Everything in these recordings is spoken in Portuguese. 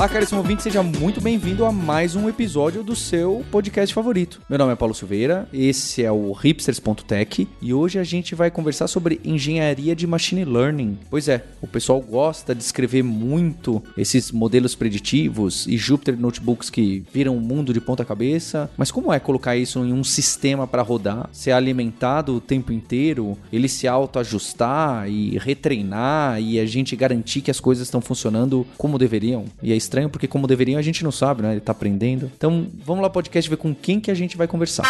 Olá, caríssimo ouvinte, seja muito bem-vindo a mais um episódio do seu podcast favorito. Meu nome é Paulo Silveira, esse é o hipsters.tech e hoje a gente vai conversar sobre engenharia de machine learning. Pois é, o pessoal gosta de escrever muito esses modelos preditivos e Jupyter Notebooks que viram o mundo de ponta cabeça, mas como é colocar isso em um sistema para rodar, ser alimentado o tempo inteiro, ele se autoajustar e retreinar e a gente garantir que as coisas estão funcionando como deveriam? E é estranho porque como deveriam a gente não sabe, né? Ele tá aprendendo. Então, vamos lá podcast ver com quem que a gente vai conversar.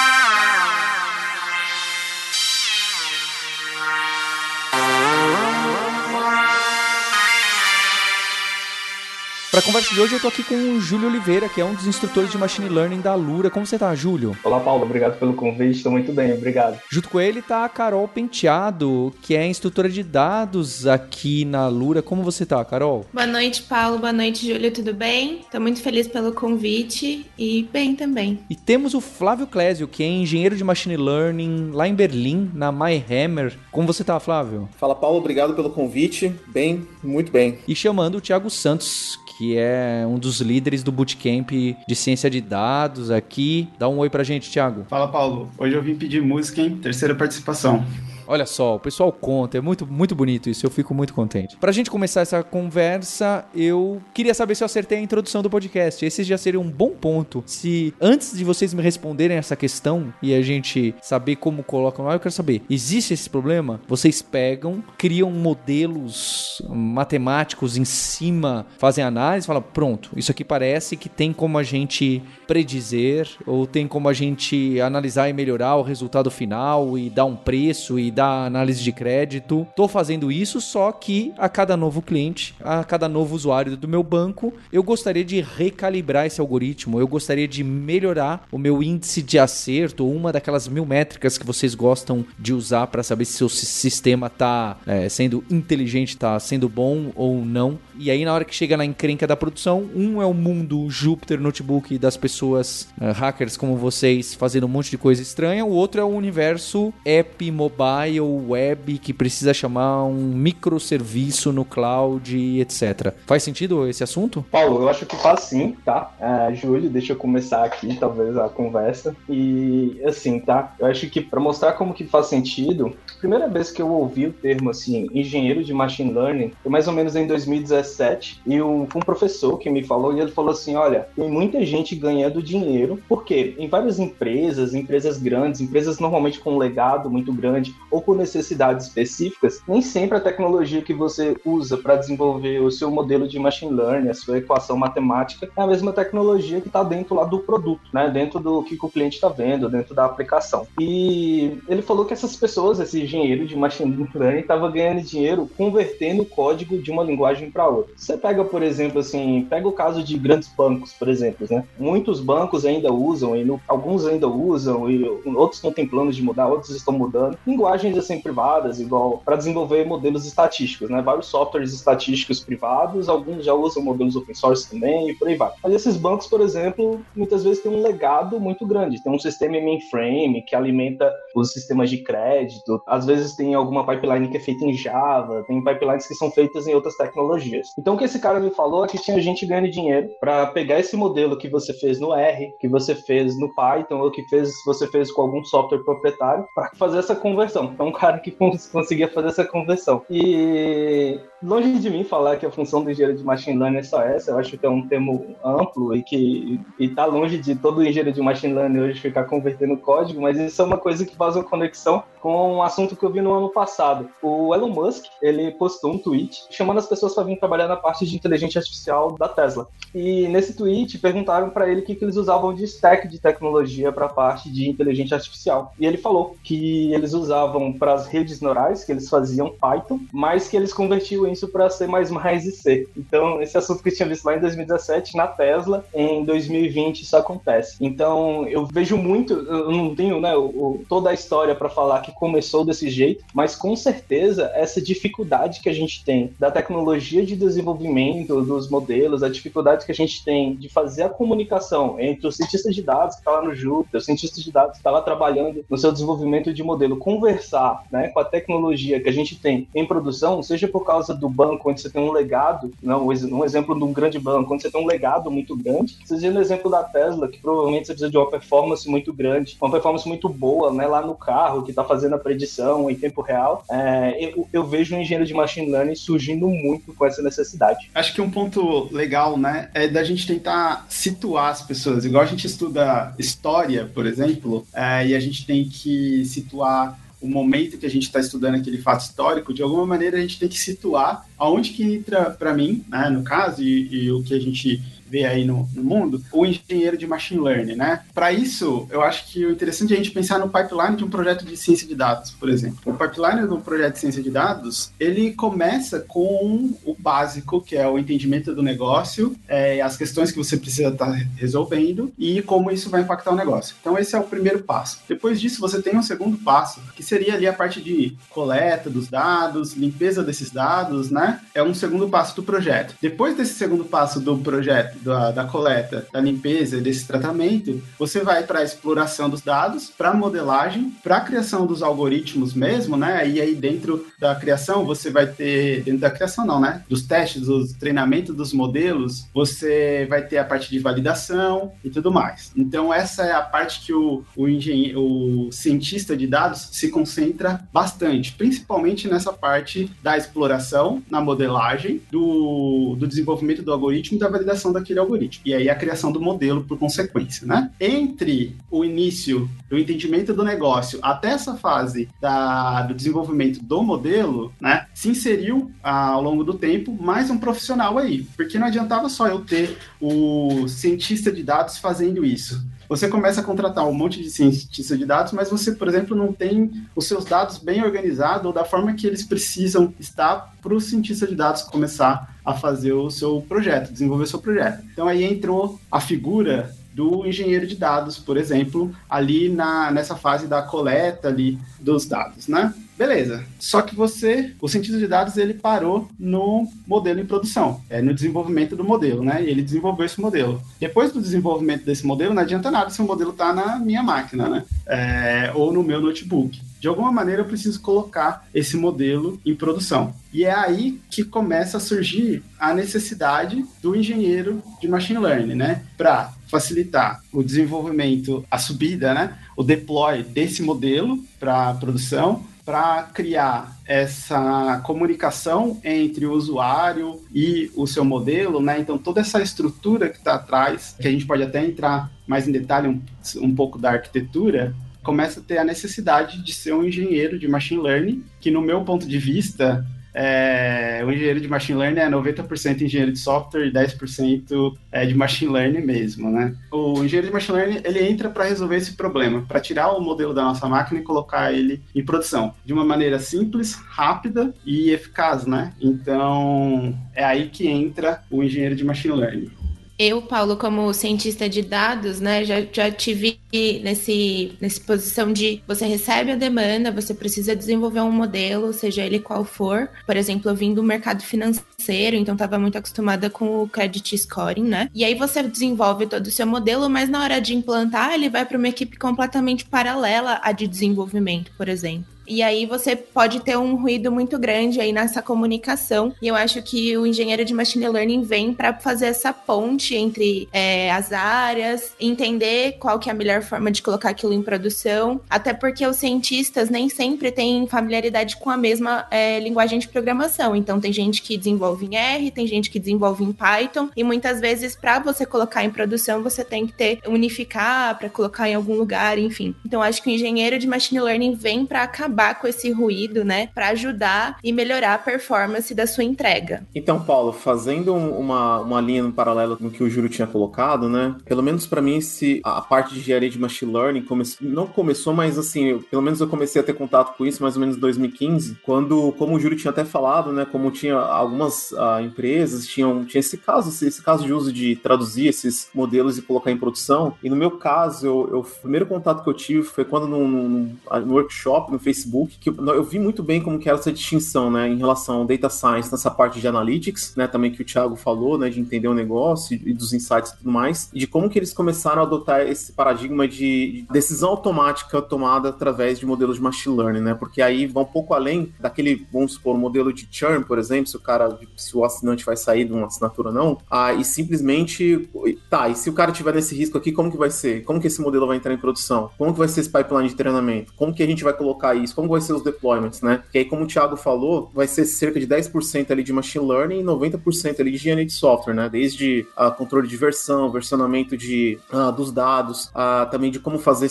Para a conversa de hoje, eu tô aqui com o Júlio Oliveira, que é um dos instrutores de Machine Learning da Lura. Como você tá, Júlio? Olá, Paulo. Obrigado pelo convite. Estou muito bem, obrigado. Junto com ele tá a Carol Penteado, que é instrutora de dados aqui na Lura. Como você tá, Carol? Boa noite, Paulo. Boa noite, Júlio. Tudo bem? Estou muito feliz pelo convite e bem também. E temos o Flávio Clésio, que é engenheiro de Machine Learning lá em Berlim, na MyHammer. Como você tá, Flávio? Fala, Paulo. Obrigado pelo convite. Bem, muito bem. E chamando o Thiago Santos, que é um dos líderes do Bootcamp de Ciência de Dados aqui. Dá um oi pra gente, Thiago. Fala, Paulo. Hoje eu vim pedir música, hein? Terceira participação. Olha só, o pessoal conta, é muito, muito bonito isso, eu fico muito contente. Pra gente começar essa conversa, eu queria saber se eu acertei a introdução do podcast. Esse já seria um bom ponto. Se antes de vocês me responderem essa questão e a gente saber como colocam lá, eu quero saber: existe esse problema? Vocês pegam, criam modelos matemáticos em cima, fazem análise, falam, pronto, isso aqui parece que tem como a gente predizer, ou tem como a gente analisar e melhorar o resultado final e dar um preço e dar análise de crédito. Tô fazendo isso, só que a cada novo cliente, a cada novo usuário do meu banco, eu gostaria de recalibrar esse algoritmo, eu gostaria de melhorar o meu índice de acerto, uma daquelas mil métricas que vocês gostam de usar para saber se o sistema tá é, sendo inteligente, tá sendo bom ou não. E aí, na hora que chega na encrenca da produção, um é o mundo Jupyter Notebook das pessoas uh, hackers como vocês fazendo um monte de coisa estranha, o outro é o universo app mobile, web, que precisa chamar um microserviço no cloud, etc. Faz sentido esse assunto? Paulo, eu acho que faz sim, tá? Uh, Júlio, deixa eu começar aqui, talvez, a conversa. E, assim, tá? Eu acho que para mostrar como que faz sentido, primeira vez que eu ouvi o termo, assim, engenheiro de machine learning, foi mais ou menos em 2017 2017 e um, um professor que me falou e ele falou assim, olha, tem muita gente ganhando dinheiro, porque em várias empresas, empresas grandes, empresas normalmente com um legado muito grande ou com necessidades específicas, nem sempre a tecnologia que você usa para desenvolver o seu modelo de machine learning, a sua equação matemática, é a mesma tecnologia que está dentro lá do produto, né? Dentro do que o cliente está vendo, dentro da aplicação. E ele falou que essas pessoas, esse engenheiro de machine learning, estava ganhando dinheiro convertendo o código de uma linguagem para outra. Você pega, por exemplo, assim, pega o caso de grandes bancos, por exemplo, né? Muitos bancos ainda usam, e no, alguns ainda usam, e outros não têm planos de mudar, outros estão mudando. Linguagens assim privadas, igual para desenvolver modelos estatísticos, né? Vários softwares estatísticos privados, alguns já usam modelos open source também e por aí vai. Mas esses bancos, por exemplo, muitas vezes têm um legado muito grande. Tem um sistema mainframe que alimenta os sistemas de crédito. Às vezes tem alguma pipeline que é feita em Java, tem pipelines que são feitas em outras tecnologias. Então o que esse cara me falou é que tinha gente ganhando dinheiro para pegar esse modelo que você fez no R, que você fez no Python ou que fez, você fez com algum software proprietário para fazer essa conversão. Então um cara que conseguia fazer essa conversão. E longe de mim falar que a função do engenheiro de machine learning é só essa, eu acho que é um termo amplo e que está longe de todo engenheiro de machine learning hoje ficar convertendo código, mas isso é uma coisa que faz uma conexão com um assunto que eu vi no ano passado. O Elon Musk, ele postou um tweet chamando as pessoas para vir trabalhar na parte de inteligência artificial da Tesla. E nesse tweet perguntaram para ele o que, que eles usavam de stack de tecnologia para a parte de inteligência artificial. E ele falou que eles usavam para as redes neurais, que eles faziam Python, mas que eles convertiam isso para C++ e C. Então, esse assunto que eu tinha visto lá em 2017 na Tesla, em 2020 isso acontece. Então, eu vejo muito, eu não tenho né, o, toda a história para falar que começou desse jeito, mas com certeza essa dificuldade que a gente tem da tecnologia de desenvolvimento dos modelos, a dificuldade que a gente tem de fazer a comunicação entre o cientista de dados que está lá no Júpiter, o cientista de dados que está lá trabalhando no seu desenvolvimento de modelo, conversar né, com a tecnologia que a gente tem em produção, seja por causa do banco, onde você tem um legado, não, um exemplo de um grande banco, onde você tem um legado muito grande, seja no exemplo da Tesla, que provavelmente você precisa de uma performance muito grande, uma performance muito boa né, lá no carro, que está fazendo a predição em tempo real, é, eu, eu vejo o engenheiro de machine learning surgindo muito com essa necessidade. Acho que um ponto legal, né, é da gente tentar situar as pessoas. Igual a gente estuda história, por exemplo, é, e a gente tem que situar o momento que a gente está estudando aquele fato histórico, de alguma maneira a gente tem que situar aonde que entra, para mim, né, no caso, e, e o que a gente vê aí no, no mundo, o engenheiro de machine learning, né? Para isso, eu acho que o interessante é a gente pensar no pipeline de um projeto de ciência de dados, por exemplo. O pipeline do projeto de ciência de dados, ele começa com o básico, que é o entendimento do negócio, é, as questões que você precisa estar tá resolvendo e como isso vai impactar o negócio. Então, esse é o primeiro passo. Depois disso, você tem um segundo passo, que seria ali a parte de coleta dos dados, limpeza desses dados, né? É um segundo passo do projeto. Depois desse segundo passo do projeto, da, da coleta, da limpeza desse tratamento, você vai para a exploração dos dados, para a modelagem, para a criação dos algoritmos mesmo, né? E aí dentro da criação você vai ter, dentro da criação não, né? Dos testes, dos treinamentos dos modelos, você vai ter a parte de validação e tudo mais. Então essa é a parte que o, o engenheiro, o cientista de dados se concentra bastante, principalmente nessa parte da exploração, na modelagem, do, do desenvolvimento do algoritmo e da validação daquele daquele algoritmo. E aí a criação do modelo por consequência, né? Entre o início do entendimento do negócio até essa fase da, do desenvolvimento do modelo, né? Se inseriu ao longo do tempo mais um profissional aí. Porque não adiantava só eu ter o cientista de dados fazendo isso você começa a contratar um monte de cientistas de dados, mas você, por exemplo, não tem os seus dados bem organizados ou da forma que eles precisam estar para o cientista de dados começar a fazer o seu projeto, desenvolver o seu projeto. Então aí entrou a figura do engenheiro de dados, por exemplo, ali na, nessa fase da coleta ali dos dados, né? Beleza. Só que você, o cientista de dados, ele parou no modelo em produção, é, no desenvolvimento do modelo, né? E ele desenvolveu esse modelo. Depois do desenvolvimento desse modelo, não adianta nada se o modelo está na minha máquina, né? É, ou no meu notebook de alguma maneira eu preciso colocar esse modelo em produção. E é aí que começa a surgir a necessidade do engenheiro de machine learning, né? Para facilitar o desenvolvimento, a subida, né? O deploy desse modelo para produção, para criar essa comunicação entre o usuário e o seu modelo, né? Então toda essa estrutura que está atrás, que a gente pode até entrar mais em detalhe um, um pouco da arquitetura, começa a ter a necessidade de ser um engenheiro de machine learning, que no meu ponto de vista, é, o engenheiro de machine learning é 90% engenheiro de software e 10% é de machine learning mesmo, né? O engenheiro de machine learning, ele entra para resolver esse problema, para tirar o modelo da nossa máquina e colocar ele em produção, de uma maneira simples, rápida e eficaz, né? Então, é aí que entra o engenheiro de machine learning. Eu, Paulo, como cientista de dados, né, já, já tive nesse, nessa posição de você recebe a demanda, você precisa desenvolver um modelo, seja ele qual for. Por exemplo, eu vim do mercado financeiro, então estava muito acostumada com o credit scoring, né? E aí você desenvolve todo o seu modelo, mas na hora de implantar, ele vai para uma equipe completamente paralela à de desenvolvimento, por exemplo. E aí você pode ter um ruído muito grande aí nessa comunicação. E eu acho que o engenheiro de machine learning vem para fazer essa ponte entre é, as áreas, entender qual que é a melhor forma de colocar aquilo em produção. Até porque os cientistas nem sempre têm familiaridade com a mesma é, linguagem de programação. Então tem gente que desenvolve em R, tem gente que desenvolve em Python. E muitas vezes, para você colocar em produção, você tem que ter unificar para colocar em algum lugar, enfim. Então acho que o engenheiro de machine learning vem para acabar acabar com esse ruído, né, para ajudar e melhorar a performance da sua entrega. Então, Paulo, fazendo uma, uma linha no paralelo no que o Júlio tinha colocado, né, pelo menos para mim, se a parte de engenharia de machine learning come, não começou, mas assim, eu, pelo menos eu comecei a ter contato com isso mais ou menos em 2015, quando, como o Júlio tinha até falado, né, como tinha algumas uh, empresas tinham tinha esse caso, esse caso de uso de traduzir esses modelos e colocar em produção. E no meu caso, eu, eu o primeiro contato que eu tive foi quando no, no, no workshop no Facebook que eu, eu, vi muito bem como que era essa distinção, né, em relação ao data science nessa parte de analytics, né, também que o Thiago falou, né, de entender o negócio e, dos insights e tudo mais, e de como que eles começaram a adotar esse paradigma de, de decisão automática tomada através de modelos de machine learning, né, porque aí vão um pouco além daquele, vamos supor, modelo de churn, por exemplo, se o cara, se o assinante vai sair de uma assinatura ou não, ah, e simplesmente, tá, e se o cara tiver nesse risco aqui, como que vai ser? Como que esse modelo vai entrar em produção? Como que vai ser esse pipeline de treinamento? Como que a gente vai colocar isso? Como vai ser os deployments, né? Que aí, como o Thiago falou, vai ser cerca de 10% ali de machine learning e 90% ali de engenharia de software, né? Desde uh, controle de versão, versionamento de, uh, dos dados, uh, também de como fazer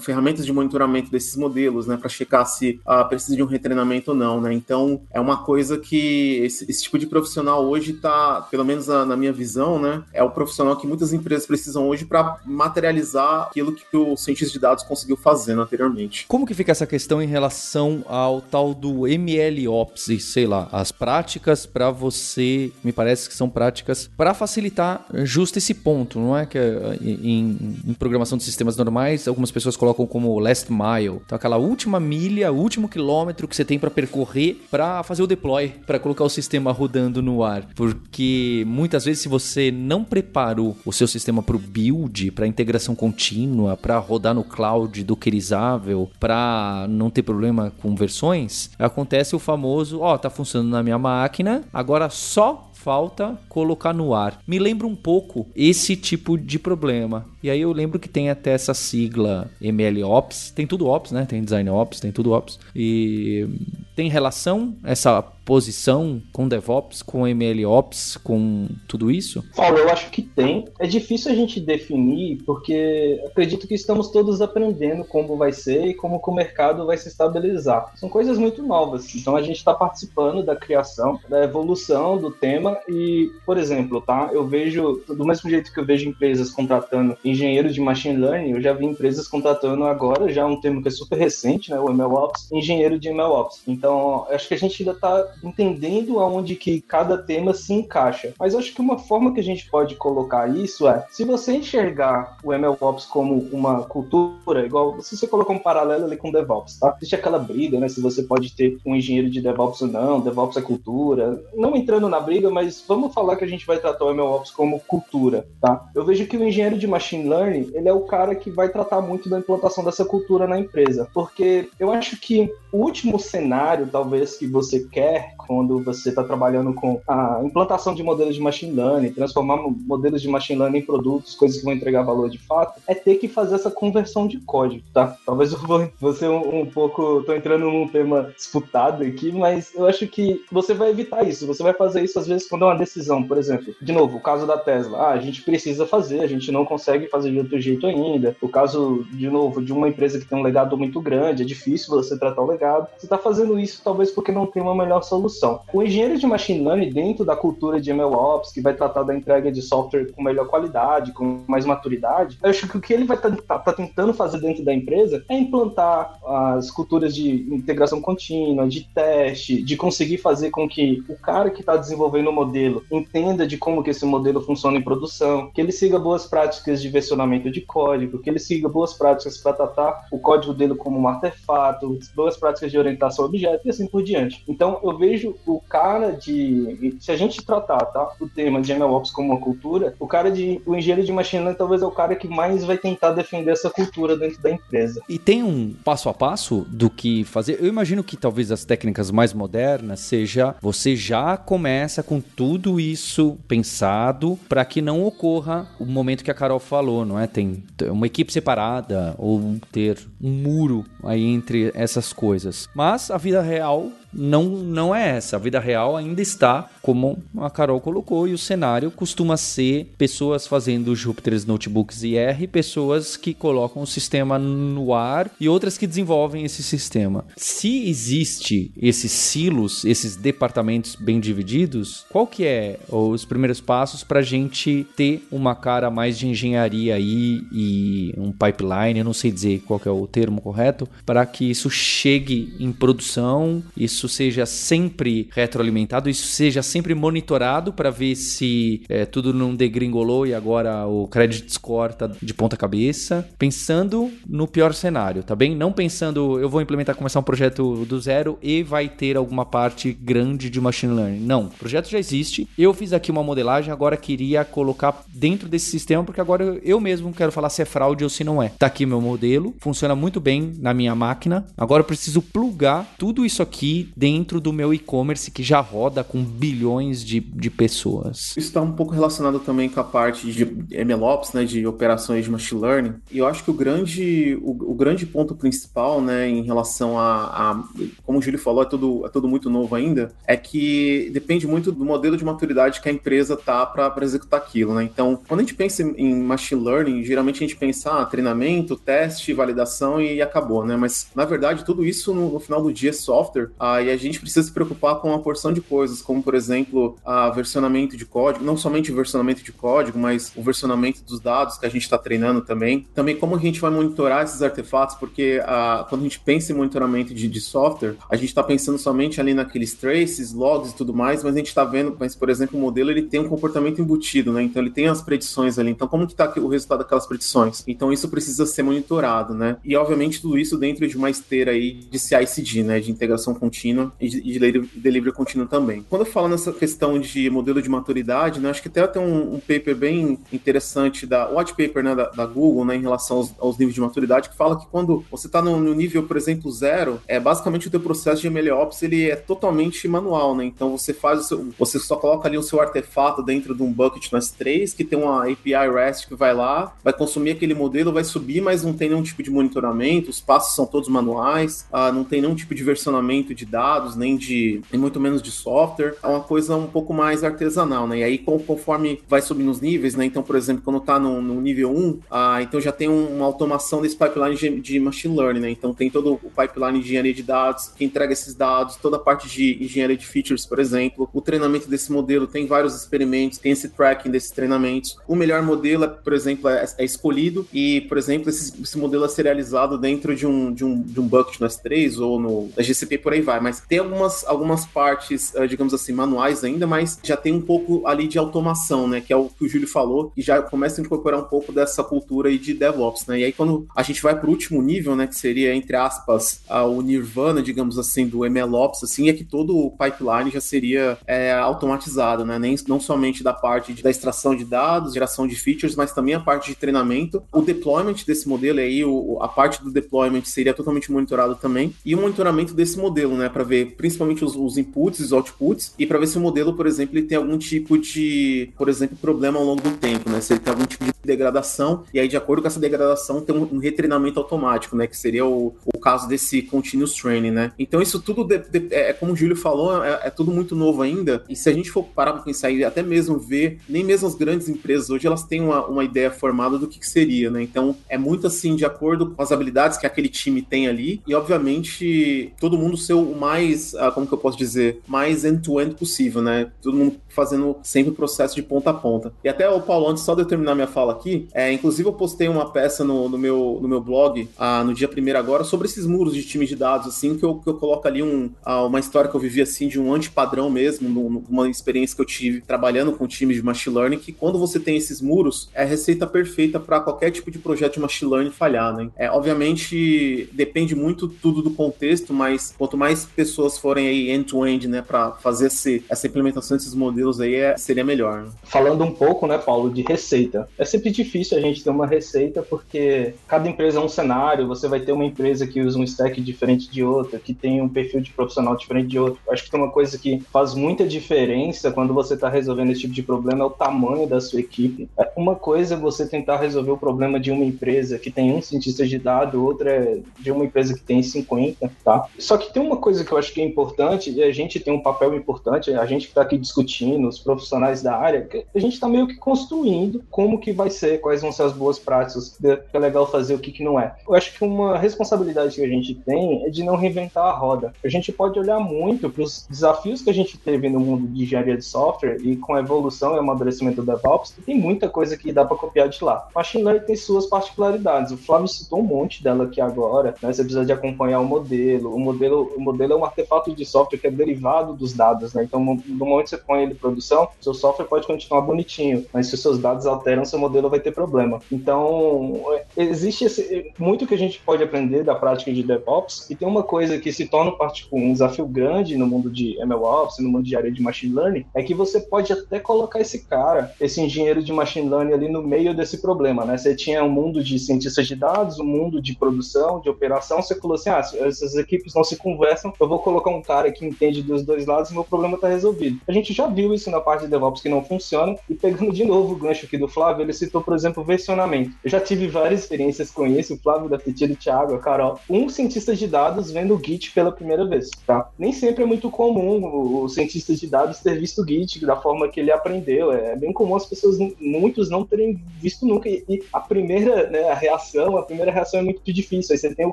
ferramentas de monitoramento desses modelos, né? Para checar se precisa de um retreinamento ou não, né? Então, é uma coisa que esse, esse tipo de profissional hoje está, pelo menos na, na, minha visão, né? É o profissional que muitas empresas precisam hoje para materializar aquilo que o cientista de dados conseguiu fazer anteriormente. Como que fica essa questão em relação ao tal do MLOps e sei lá, as práticas para você, me parece que são práticas para facilitar justo esse ponto, não é? Que eh, em, em, programação de sistemas normais algumas pessoas colocam como last mile, então aquela última milha, último quilômetro que você tem para percorrer para fazer o deploy, para colocar o sistema rodando no ar, porque muitas vezes se você não preparou o seu sistema para o build, para integração contínua, para rodar no cloud dockerizável, para não ter problema com versões, acontece o famoso, ó, oh, tá funcionando na minha máquina, agora só falta colocar no ar. Me lembra um pouco esse tipo de problema. E aí eu lembro que tem até essa sigla MLOps, tem tudo Ops, né? Tem Design Ops, tem tudo Ops. E tem relação essa posição com DevOps, com MLOps, com tudo isso? Paulo, eu acho que tem. É difícil a gente definir, porque acredito que estamos todos aprendendo como vai ser e como o mercado vai se estabilizar. São coisas muito novas, então a gente está participando da criação, da evolução do tema e, por exemplo, tá? Eu vejo, do mesmo jeito que eu vejo empresas contratando engenheiros de machine learning, eu já vi empresas contratando agora, já um termo que é super recente, né? O MLOps, engenheiro de MLOps. Então, acho que a gente ainda está entendendo aonde que cada tema se encaixa. Mas acho que uma forma que a gente pode colocar isso é, se você enxergar o MLOps como uma cultura, igual se você colocar um paralelo ali com DevOps, tá? Existe aquela briga, né? Se você pode ter um engenheiro de DevOps ou não, DevOps é cultura. Não entrando na briga, mas vamos falar que a gente vai tratar o MLOps como cultura, tá? Eu vejo que o engenheiro de machine learning, ele é o cara que vai tratar muito da implantação dessa cultura na empresa, porque eu acho que o último cenário, talvez, que você quer quando você está trabalhando com a implantação de modelos de machine learning, transformar modelos de machine learning em produtos, coisas que vão entregar valor de fato, é ter que fazer essa conversão de código, tá? Talvez eu vou, ser um, um pouco, tô entrando num tema disputado aqui, mas eu acho que você vai evitar isso. Você vai fazer isso às vezes quando é uma decisão, por exemplo. De novo, o caso da Tesla. Ah, a gente precisa fazer, a gente não consegue fazer de outro jeito ainda. O caso, de novo, de uma empresa que tem um legado muito grande, é difícil você tratar o legado. Você está fazendo isso talvez porque não tem uma melhor solução. O engenheiro de machine learning, dentro da cultura de MLOps, que vai tratar da entrega de software com melhor qualidade, com mais maturidade, eu acho que o que ele vai estar tá, tá tentando fazer dentro da empresa é implantar as culturas de integração contínua, de teste, de conseguir fazer com que o cara que está desenvolvendo o modelo entenda de como que esse modelo funciona em produção, que ele siga boas práticas de versionamento de código, que ele siga boas práticas para tratar o código dele como um artefato, boas práticas de orientação a objeto e assim por diante. Então eu vejo o cara de. Se a gente tratar tá, o tema de MLOps como uma cultura, o cara de. O engenheiro de machine learning talvez é o cara que mais vai tentar defender essa cultura dentro da empresa. E tem um passo a passo do que fazer. Eu imagino que talvez as técnicas mais modernas seja você já começa com tudo isso pensado para que não ocorra o momento que a Carol falou, não é? Tem uma equipe separada ou ter um muro aí entre essas coisas. Mas a vida real não, não é essa. A vida real ainda está, como a Carol colocou, e o cenário costuma ser pessoas fazendo Júpiter's Notebooks IR, pessoas que colocam o sistema no ar e outras que desenvolvem esse sistema. Se existe esses silos, esses departamentos bem divididos, qual que é os primeiros passos para a gente ter uma cara mais de engenharia aí e um pipeline, eu não sei dizer qual é o termo correto, para que isso chegue em produção, isso seja sempre retroalimentado, isso seja sempre monitorado para ver se é, tudo não degringolou e agora o credit score tá de ponta cabeça, pensando no pior cenário, tá bem? Não pensando eu vou implementar, começar um projeto do zero e vai ter alguma parte grande de machine learning. Não, o projeto já existe. Eu fiz aqui uma modelagem, agora queria colocar dentro desse sistema porque agora eu mesmo quero falar se é fraude ou se não é. Tá aqui meu modelo, funciona muito bem na minha máquina. Agora eu preciso plugar tudo isso aqui dentro do meu e-commerce que já roda com bilhões de, de pessoas. Isso está um pouco relacionado também com a parte de MLOps, né, de operações de machine learning. E eu acho que o grande, o, o grande ponto principal, né, em relação a, a, como o Júlio falou, é tudo, é tudo muito novo ainda, é que depende muito do modelo de maturidade que a empresa tá para executar aquilo, né? Então, quando a gente pensa em machine learning, geralmente a gente pensa ah, treinamento, teste, validação e acabou, né? Mas na verdade tudo isso no, no final do dia é software, ah, e a gente precisa se preocupar com uma porção de coisas, como por exemplo, a versionamento de código, não somente o versionamento de código, mas o versionamento dos dados que a gente está treinando também. Também como a gente vai monitorar esses artefatos, porque ah, quando a gente pensa em monitoramento de, de software, a gente está pensando somente ali naqueles traces, logs e tudo mais, mas a gente está vendo, mas por exemplo, o modelo ele tem um comportamento embutido, né? Então ele tem as predições ali. Então como que está o resultado daquelas predições? Então isso precisa ser monitorado, né? E obviamente tudo isso dentro de uma esteira aí de CI/CD, né? De integração contínua e de, de delivery contínuo também. Quando eu falo nessa questão de modelo de maturidade, né? Acho que até tem um, um paper bem interessante da white paper né, da, da Google, né? Em relação aos, aos, níveis de maturidade que fala que quando você está no, no, nível, por exemplo, zero, é basicamente o teu processo de MLOps ele é totalmente manual, né? Então você faz seu, você só coloca ali o seu artefato dentro de um bucket no S3 que tem uma API REST que vai lá, vai consumir aquele modelo, vai subir, mas não tem nenhum tipo de monitoramento, os passos são todos manuais, ah, não tem nenhum tipo de versionamento de dados, nem de nem muito menos de software. É uma coisa um pouco mais artesanal, né? E aí, conforme vai subindo os níveis, né? Então, por exemplo, quando tá no, no nível 1, ah, então já tem uma automação desse pipeline de, de, machine learning, né? Então tem todo o pipeline de engenharia de dados que entrega esses dados, toda a parte de engenharia de features, por exemplo. O treinamento desse modelo tem vários experimentos, tem esse tracking desses treinamentos. O melhor modelo, é, por exemplo, é, é escolhido e, por exemplo, esse, esse modelo é serializado dentro de um, de um, de um bucket no S3 ou no GCP, por aí vai. Mas tem algumas, algumas partes, uh, digamos assim, manuais ainda, mas já tem um pouco ali de automação, né? Que é o que o Júlio falou, e já começa a incorporar um pouco dessa cultura aí de DevOps, né? E aí quando a gente vai para o último nível, né? Que seria, entre aspas, o Nirvana, digamos assim, do MLOps, assim, é que todo o pipeline já seria é, automatizado, né? Nem, não somente da parte de, da extração de dados, geração de features, mas também a parte de treinamento. O deployment desse modelo aí, o, a parte do deployment seria totalmente monitorado também. E o monitoramento desse modelo, né? Para ver principalmente os, os inputs e os outputs, e para ver se o modelo, por exemplo, ele tem algum tipo de, por exemplo, problema ao longo do tempo, né? Se ele tem algum tipo de degradação, e aí, de acordo com essa degradação, tem um, um retreinamento automático, né? Que seria o, o caso desse continuous training, né? Então, isso tudo, de, de, é, é como o Júlio falou, é, é, tudo muito novo ainda, e se a gente for parar para pensar e até mesmo ver, nem mesmo as grandes empresas hoje, elas têm uma, uma ideia formada do que, que seria, né? Então, é muito assim, de acordo com as habilidades que aquele time tem ali, e obviamente, todo mundo ser o mais, ah, como que eu posso dizer, mais end-to-end -end possível, né? Todo mundo fazendo sempre o processo de ponta a ponta. E até o Paulo, antes só de eu terminar minha fala aqui, é, inclusive eu postei uma peça no, no meu, no meu blog, ah, no dia primeiro agora, sobre esses muros de time de dados, assim, que eu, que eu coloco ali um, ah, uma história que eu vivi, assim, de um antipadrão mesmo, uma experiência que eu tive trabalhando com times de machine learning, que quando você tem esses muros, é a receita perfeita para qualquer tipo de projeto de machine learning falhar, né? É, obviamente, depende muito tudo do contexto, mas quanto mais pessoas forem aí end-to-end, -end, né, para fazer esse, essa implementação desses modelos aí, é, seria melhor. Né? Falando um pouco, né, Paulo, de receita. É sempre difícil a gente ter uma receita porque cada empresa é um cenário, você vai ter uma empresa que usa um stack diferente de outra, que tem um perfil de profissional diferente de outro. acho que tem uma coisa que faz muita diferença quando você está resolvendo esse tipo de problema é o tamanho da sua equipe. É uma coisa é você tentar resolver o problema de uma empresa que tem um cientista de dados, outra é de uma empresa que tem 50, tá? Só que tem uma coisa que eu acho que é importante, e a gente tem um papel importante, a gente que está aqui discutindo, os profissionais da área, a gente está meio que construindo como que vai ser, quais vão ser as boas práticas, o que é legal fazer, o que, que não é. Eu acho que uma responsabilidade que a gente tem é de não reinventar a roda. A gente pode olhar muito para os desafios que a gente teve no mundo de engenharia de software e com a evolução e amadurecimento do DevOps, tem muita coisa que dá para copiar de lá. Machine Learning tem suas particularidades. O Flávio citou um monte dela aqui agora. Né? Você precisa de acompanhar o modelo. O modelo, o modelo é um artefato de software que é derivado dos dados. Né? Então, no momento que você põe ele produção, seu software pode continuar bonitinho, mas se os seus dados alteram, seu modelo vai ter problema. Então, existe esse, muito que a gente pode aprender da prática de DevOps e tem uma coisa que se torna um desafio grande no mundo de MLOps, no mundo de área de Machine Learning, é que você pode até colocar esse cara, esse engenheiro de Machine Learning ali no meio desse problema, né? Você tinha um mundo de cientistas de dados, um mundo de produção, de operação, você falou assim, ah, essas equipes não se conversam, eu vou colocar um cara que entende dos dois lados e meu problema está resolvido. A gente já viu isso na parte de DevOps que não funciona, e pegando de novo o gancho aqui do Flávio, ele citou, por exemplo, versionamento. Eu já tive várias experiências com isso, o Flávio da Petira, o Thiago, a Carol, um cientista de dados vendo o Git pela primeira vez, tá? Nem sempre é muito comum o cientista de dados ter visto o Git da forma que ele aprendeu, é bem comum as pessoas, muitos não terem visto nunca, e a primeira né, a reação, a primeira reação é muito difícil, aí você tem o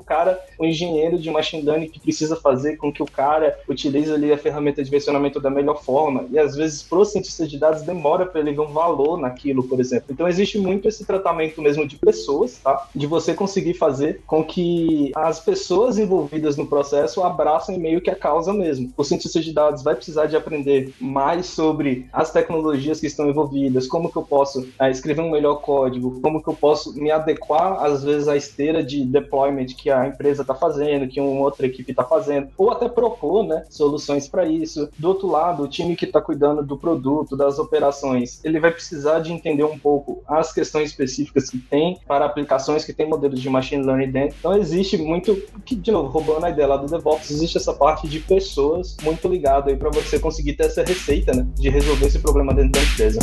cara, o engenheiro de machine learning que precisa fazer com que o cara utilize ali a ferramenta de versionamento da melhor forma, e às vezes pro cientista de dados demora para ele ver um valor naquilo, por exemplo. Então existe muito esse tratamento mesmo de pessoas, tá? De você conseguir fazer com que as pessoas envolvidas no processo abracem meio que a causa mesmo. O cientista de dados vai precisar de aprender mais sobre as tecnologias que estão envolvidas, como que eu posso é, escrever um melhor código, como que eu posso me adequar às vezes à esteira de deployment que a empresa está fazendo, que uma outra equipe está fazendo, ou até propor, né, soluções para isso. Do outro lado, o time que está cuidando do produto, das operações, ele vai precisar de entender um pouco as questões específicas que tem para aplicações que tem modelos de machine learning dentro. Então existe muito, que de novo, roubando a ideia lá do DevOps, existe essa parte de pessoas muito ligada aí para você conseguir ter essa receita, né, de resolver esse problema dentro da empresa.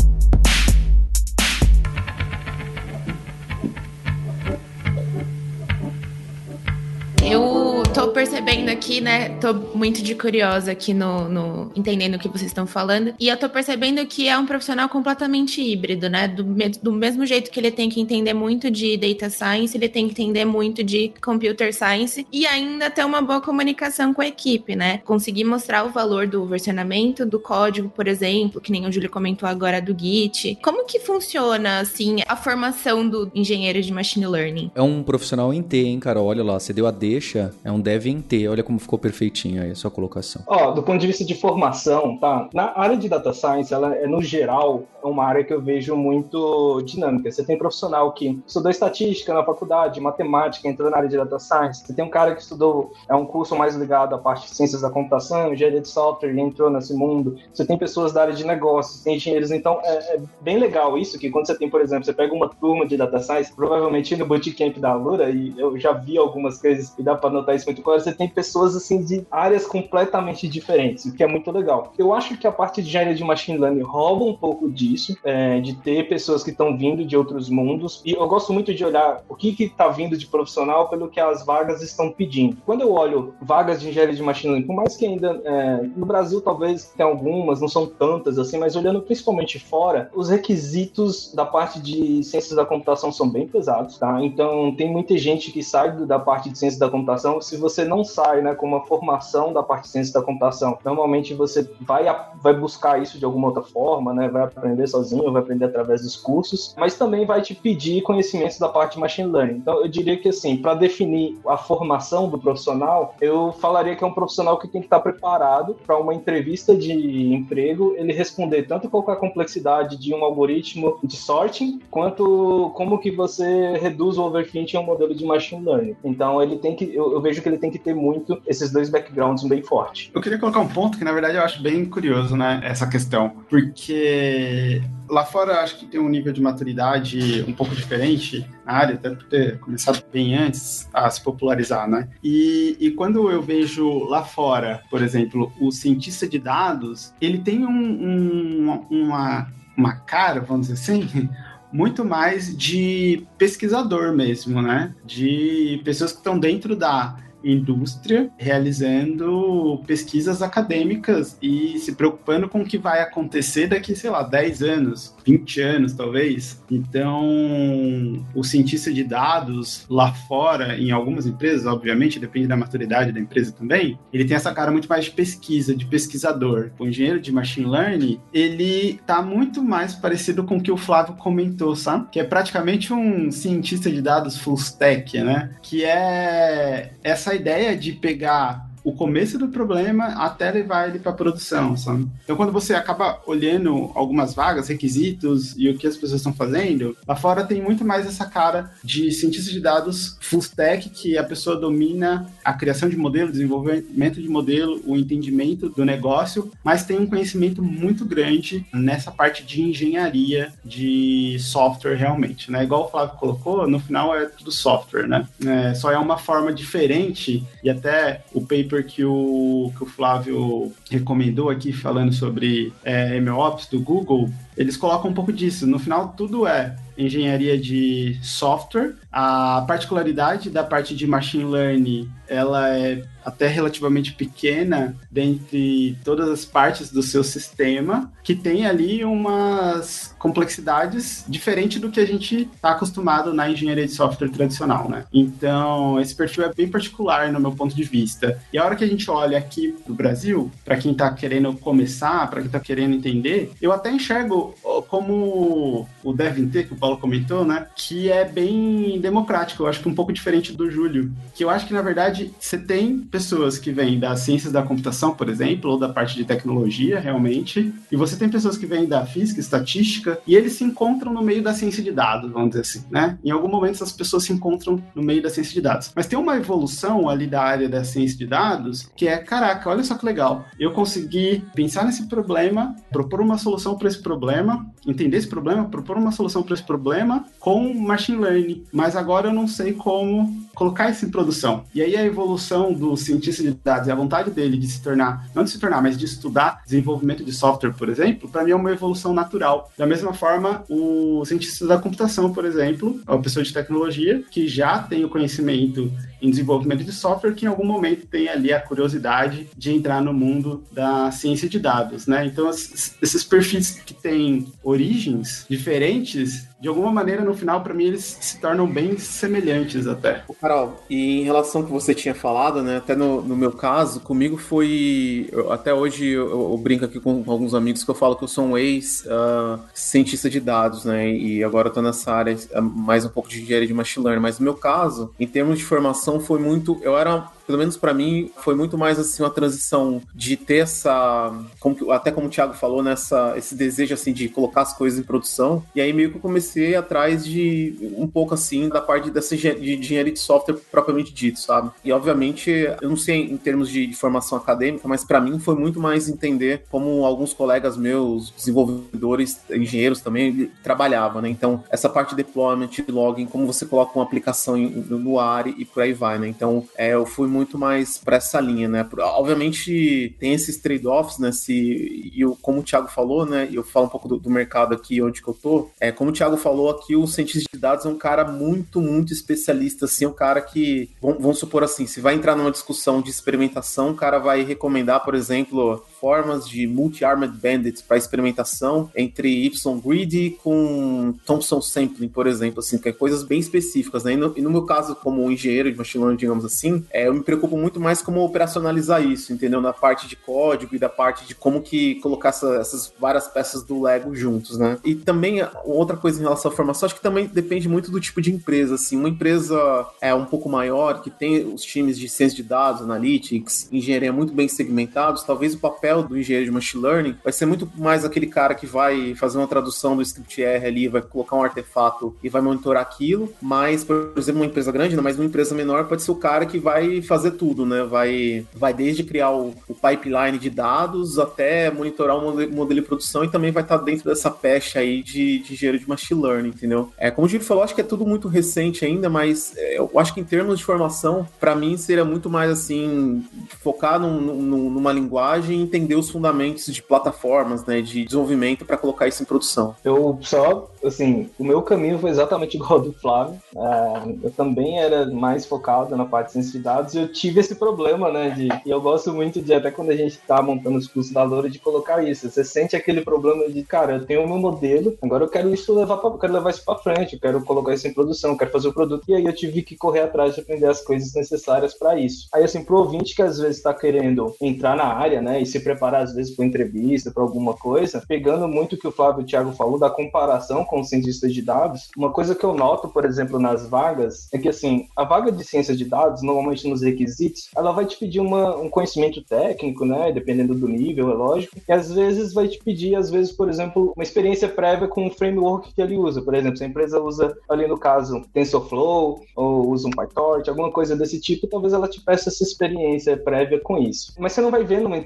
Percebendo aqui, né? Tô muito de curiosa aqui no, no, entendendo o que vocês estão falando. E eu tô percebendo que é um profissional completamente híbrido, né? Do, do mesmo jeito que ele tem que entender muito de data science, ele tem que entender muito de computer science e ainda ter uma boa comunicação com a equipe, né? Conseguir mostrar o valor do versionamento do código, por exemplo, que nem o Júlio comentou agora do Git. Como que funciona, assim, a formação do engenheiro de machine learning? É um profissional em T, hein, cara? Olha lá, você deu a deixa, é um dev em T. Olha como ficou perfeitinho aí a sua colocação. Ó, do ponto de vista de formação, tá? Na área de data science, ela é, no geral, uma área que eu vejo muito dinâmica. Você tem profissional que estudou estatística na faculdade, matemática, entrou na área de data science. Você tem um cara que estudou, é um curso mais ligado à parte de ciências da computação, engenharia de software, e entrou nesse mundo. Você tem pessoas da área de negócios, tem engenheiros. Então, é, é bem legal isso, que quando você tem, por exemplo, você pega uma turma de data science, provavelmente no bootcamp da Alura, e eu já vi algumas coisas e dá para notar isso muito claro, você tem pessoas assim de áreas completamente diferentes, o que é muito legal. Eu acho que a parte de engenharia de machine learning rouba um pouco disso, é, de ter pessoas que estão vindo de outros mundos, e eu gosto muito de olhar o que está vindo de profissional pelo que as vagas estão pedindo. Quando eu olho vagas de engenharia de machine learning, por mais que ainda é, no Brasil talvez tenha algumas, não são tantas assim, mas olhando principalmente fora, os requisitos da parte de ciências da computação são bem pesados, tá? Então tem muita gente que sai da parte de ciências da computação, se você não sai né, com uma formação da parte de ciência da computação, normalmente você vai, vai buscar isso de alguma outra forma, né, vai aprender sozinho, vai aprender através dos cursos, mas também vai te pedir conhecimentos da parte de machine learning. Então, eu diria que, assim, para definir a formação do profissional, eu falaria que é um profissional que tem que estar preparado para uma entrevista de emprego, ele responder tanto qual é a complexidade de um algoritmo de sorting, quanto como que você reduz o overfitting em um modelo de machine learning. Então, ele tem que, eu, eu vejo que ele tem que ter muito esses dois backgrounds bem fortes. Eu queria colocar um ponto que, na verdade, eu acho bem curioso, né, essa questão, porque lá fora acho que tem um nível de maturidade um pouco diferente na área, até por ter começado bem antes a se popularizar, né? E, e quando eu vejo lá fora, por exemplo, o cientista de dados, ele tem um, um, uma, uma cara, vamos dizer assim, muito mais de pesquisador mesmo, né? De pessoas que estão dentro da indústria, realizando pesquisas acadêmicas e se preocupando com o que vai acontecer daqui, sei lá, 10 anos, 20 anos talvez. Então, o cientista de dados lá fora, em algumas empresas, obviamente, depende da maturidade da empresa também, ele tem essa cara muito mais de pesquisa, de pesquisador. O engenheiro de machine learning, ele tá muito mais parecido com o que o Flávio comentou, sabe? Que é praticamente um cientista de dados full stack, né? Que é essa ideia de pegar o começo do problema até levar ele para produção, sabe? Então, quando você acaba olhando algumas vagas, requisitos e o que as pessoas estão fazendo, lá fora tem muito mais essa cara de cientista de dados full stack, que a pessoa domina a criação de modelo, desenvolvimento de modelo, o entendimento do negócio, mas tem um conhecimento muito grande nessa parte de engenharia de software realmente, né? Igual o Flávio colocou, no final é tudo software, né? É, só é uma forma diferente e até o paper paper que o, que o Flávio recomendou aqui, falando sobre é, MLOps do Google, eles colocam um pouco disso. No final, tudo é engenharia de software. A particularidade da parte de machine learning, ela é até relativamente pequena dentre todas as partes do seu sistema, que tem ali umas complexidades diferentes do que a gente está acostumado na engenharia de software tradicional, né? Então, esse perfil é bem particular no meu ponto de vista. E a hora que a gente olha aqui no Brasil, para quem está querendo começar, para quem está querendo entender, eu até enxergo como o DevNT, que o Paulo comentou, né? Que é bem democrático, eu acho que um pouco diferente do Júlio. Que eu acho que, na verdade, você tem pessoas que vêm das ciências da computação, por exemplo, ou da parte de tecnologia, realmente, e você tem pessoas que vêm da física, estatística, e eles se encontram no meio da ciência de dados, vamos dizer assim, né? Em algum momento essas pessoas se encontram no meio da ciência de dados. Mas tem uma evolução ali da área da ciência de dados que é, caraca, olha só que legal. Eu consegui pensar nesse problema, propor uma solução para esse problema, entender esse problema, propor uma solução para esse problema com machine learning, mas agora eu não sei como colocar isso em produção. E aí a evolução do cientista de dados e a vontade dele de se tornar, não de se tornar, mas de estudar desenvolvimento de software, por exemplo, para mim é uma evolução natural. Da mesma forma, o cientista da computação, por exemplo, é uma pessoa de tecnologia que já tem o conhecimento em desenvolvimento de software que em algum momento tem ali a curiosidade de entrar no mundo da ciência de dados, né? Então, esses perfis que têm origens diferentes, de alguma maneira, no final, para mim, eles se tornam bem semelhantes até. Carol, e em relação ao que você tinha falado, né? Até no, no meu caso, comigo foi. Eu, até hoje eu, eu, brinco aqui com, com, alguns amigos que eu falo que eu sou um ex-cientista uh, de dados, né? E agora eu tô nessa área uh, mais um pouco de engenharia de machine learning. Mas no meu caso, em termos de formação, foi muito. Eu era pelo menos para mim, foi muito mais assim uma transição de ter essa, como, até como o Thiago falou, nessa esse desejo assim de colocar as coisas em produção. E aí meio que eu comecei atrás de um pouco assim da parte dessa de engenharia de software propriamente dito, sabe? E obviamente, eu não sei em termos de, de formação acadêmica, mas para mim foi muito mais entender como alguns colegas meus, desenvolvedores, engenheiros também, trabalhavam, né? Então, essa parte de deployment, login, como você coloca uma aplicação no ar e por aí vai, né? Então, é, eu fui muito mais para essa linha, né? Obviamente tem esses trade-offs, né? Se, e eu, como o Thiago falou, né? Eu falo um pouco do, do, mercado aqui onde que eu tô. É, como o Thiago falou aqui, o cientista de dados é um cara muito, muito especialista, assim, é um cara que, vamos supor assim, se vai entrar numa discussão de experimentação, o cara vai recomendar, por exemplo, formas de multi-armed bandits para experimentação entre Y greedy com Thompson sampling, por exemplo, assim, que é coisas bem específicas, né? E no, e no meu caso, como engenheiro de machine learning, digamos assim, é, eu me preocupo muito mais como operacionalizar isso, entendeu? Na parte de código e da parte de como que colocar essa, essas várias peças do Lego juntos, né? E também outra coisa em relação à formação, acho que também depende muito do tipo de empresa, assim, uma empresa é um pouco maior, que tem os times de ciência de dados, analytics, engenharia muito bem segmentados, talvez o papel do engenheiro de machine learning vai ser muito mais aquele cara que vai fazer uma tradução do script R ali, vai colocar um artefato e vai monitorar aquilo, mas, por exemplo, uma empresa grande, não, mas uma empresa menor pode ser o cara que vai fazer tudo, né? Vai, vai desde criar o, o pipeline de dados até monitorar o modelo, modelo, de produção e também vai estar dentro dessa pecha aí de, de engenheiro de machine learning, entendeu? É, como o Gil falou, acho que é tudo muito recente ainda, mas é, eu acho que em termos de formação, para mim seria muito mais assim, focar num, num, numa linguagem e entender os fundamentos de plataformas, né, de desenvolvimento para colocar isso em produção? Eu só, assim, o meu caminho foi exatamente igual ao do Flávio. É, eu também era mais focado na parte de ciência de dados e eu tive esse problema, né, de, e eu gosto muito de, até quando a gente está montando os cursos da Loura, de colocar isso. Você sente aquele problema de, cara, eu tenho o meu modelo, agora eu quero isso levar pra, quero levar isso para frente, eu quero colocar isso em produção, eu quero fazer o produto. E aí eu tive que correr atrás de aprender as coisas necessárias para isso. Aí, assim, pro ouvinte que às vezes está querendo entrar na área, né, e se preparar às vezes para entrevista, para alguma coisa, pegando muito o que o Flávio e o Thiago falou da comparação com os cientistas de dados, uma coisa que eu noto, por exemplo, nas vagas, é que, assim, a vaga de ciência de dados, normalmente nos requisitos, ela vai te pedir uma, um conhecimento técnico, né, dependendo do nível, é lógico, e às vezes vai te pedir, às vezes, por exemplo, uma experiência prévia com o framework que ele usa. Por exemplo, se a empresa usa, ali no caso, TensorFlow, ou usa um PyTorch, alguma coisa desse tipo, talvez ela te peça essa experiência prévia com isso. Mas você não vai ver, numa,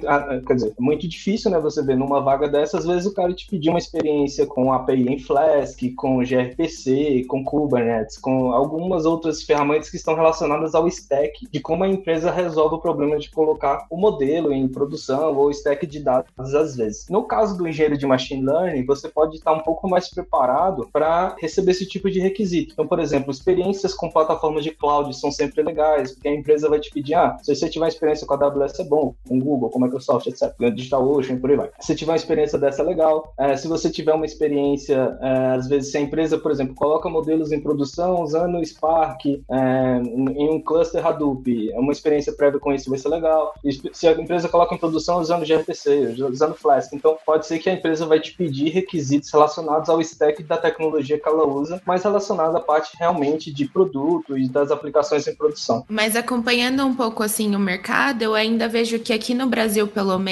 quer dizer, é muito difícil, né, você ver numa vaga dessa, às vezes o cara te pedir uma experiência com API em Flask, com gRPC, com Kubernetes, com algumas outras ferramentas que estão relacionadas ao stack, de como a empresa resolve o problema de colocar o modelo em produção ou stack de dados às vezes. No caso do engenheiro de machine learning, você pode estar um pouco mais preparado para receber esse tipo de requisito. Então, por exemplo, experiências com plataformas de cloud são sempre legais, porque a empresa vai te pedir, ah, se você tiver experiência com a AWS é bom, com Google, com Microsoft, etc, DigitalOcean, por aí vai. Se tiver uma experiência dessa, legal. É, se você tiver uma experiência, é, às vezes, se a empresa, por exemplo, coloca modelos em produção usando Spark é, em um cluster Hadoop, uma experiência prévia com isso vai ser legal. E se a empresa coloca em produção usando gRPC, usando Flask, então pode ser que a empresa vai te pedir requisitos relacionados ao stack da tecnologia que ela usa, mas relacionado à parte realmente de produto e das aplicações em produção. Mas acompanhando um pouco assim o mercado, eu ainda vejo que aqui no Brasil, pelo menos,